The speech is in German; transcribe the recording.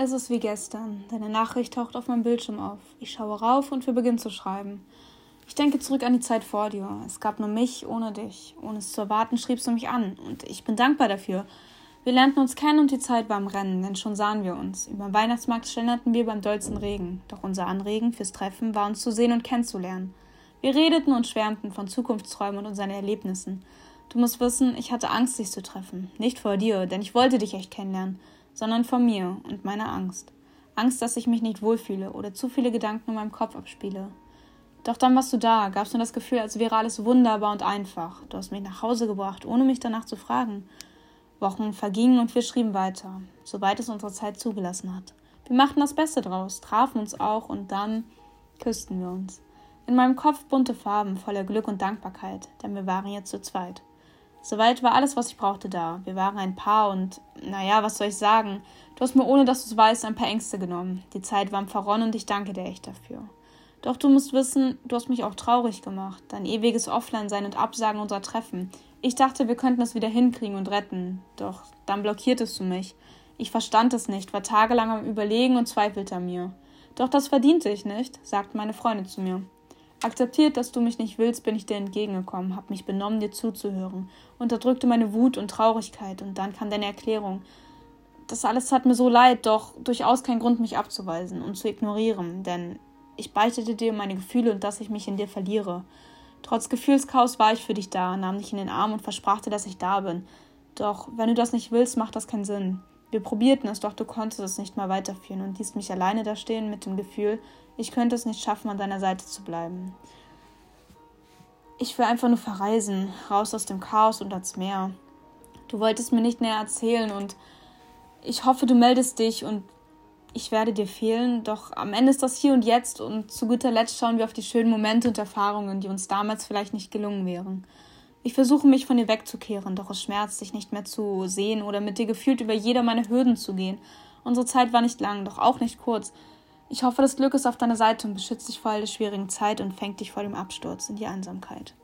Es ist wie gestern. Deine Nachricht taucht auf meinem Bildschirm auf. Ich schaue rauf und wir beginnen zu schreiben. Ich denke zurück an die Zeit vor dir. Es gab nur mich ohne dich. Ohne es zu erwarten, schriebst du mich an. Und ich bin dankbar dafür. Wir lernten uns kennen und die Zeit war im Rennen, denn schon sahen wir uns. Über Weihnachtsmarkt schlenderten wir beim dollsten Regen. Doch unser Anregen fürs Treffen war uns zu sehen und kennenzulernen. Wir redeten und schwärmten von Zukunftsträumen und unseren Erlebnissen. Du musst wissen, ich hatte Angst, dich zu treffen. Nicht vor dir, denn ich wollte dich echt kennenlernen, sondern vor mir und meiner Angst. Angst, dass ich mich nicht wohlfühle oder zu viele Gedanken in meinem Kopf abspiele. Doch dann warst du da, gabst mir das Gefühl, als wäre alles wunderbar und einfach. Du hast mich nach Hause gebracht, ohne mich danach zu fragen. Wochen vergingen und wir schrieben weiter, soweit es unsere Zeit zugelassen hat. Wir machten das Beste draus, trafen uns auch und dann küssten wir uns. In meinem Kopf bunte Farben voller Glück und Dankbarkeit, denn wir waren jetzt zu zweit. Soweit war alles, was ich brauchte, da. Wir waren ein Paar und, naja, was soll ich sagen? Du hast mir, ohne dass du es weißt, ein paar Ängste genommen. Die Zeit war im Verronnen und ich danke dir echt dafür. Doch du musst wissen, du hast mich auch traurig gemacht. Dein ewiges Offline-Sein und Absagen unserer Treffen. Ich dachte, wir könnten es wieder hinkriegen und retten. Doch dann blockiertest du mich. Ich verstand es nicht, war tagelang am Überlegen und zweifelte an mir. Doch das verdiente ich nicht, sagten meine Freunde zu mir. Akzeptiert, dass du mich nicht willst, bin ich dir entgegengekommen, hab mich benommen, dir zuzuhören, unterdrückte meine Wut und Traurigkeit, und dann kam deine Erklärung. Das alles tat mir so leid, doch durchaus kein Grund, mich abzuweisen und zu ignorieren, denn ich beichtete dir meine Gefühle und dass ich mich in dir verliere. Trotz Gefühlschaos war ich für dich da, nahm dich in den Arm und versprach dir, dass ich da bin. Doch wenn du das nicht willst, macht das keinen Sinn. Wir probierten es, doch du konntest es nicht mal weiterführen und ließt mich alleine da stehen mit dem Gefühl, ich könnte es nicht schaffen, an deiner Seite zu bleiben. Ich will einfach nur verreisen, raus aus dem Chaos und ans Meer. Du wolltest mir nicht näher erzählen und ich hoffe, du meldest dich und ich werde dir fehlen, doch am Ende ist das hier und jetzt und zu guter Letzt schauen wir auf die schönen Momente und Erfahrungen, die uns damals vielleicht nicht gelungen wären. Ich versuche mich von dir wegzukehren, doch es schmerzt, dich nicht mehr zu sehen oder mit dir gefühlt über jeder meiner Hürden zu gehen. Unsere Zeit war nicht lang, doch auch nicht kurz. Ich hoffe, das Glück ist auf deiner Seite und beschützt dich vor all der schwierigen Zeit und fängt dich vor dem Absturz in die Einsamkeit.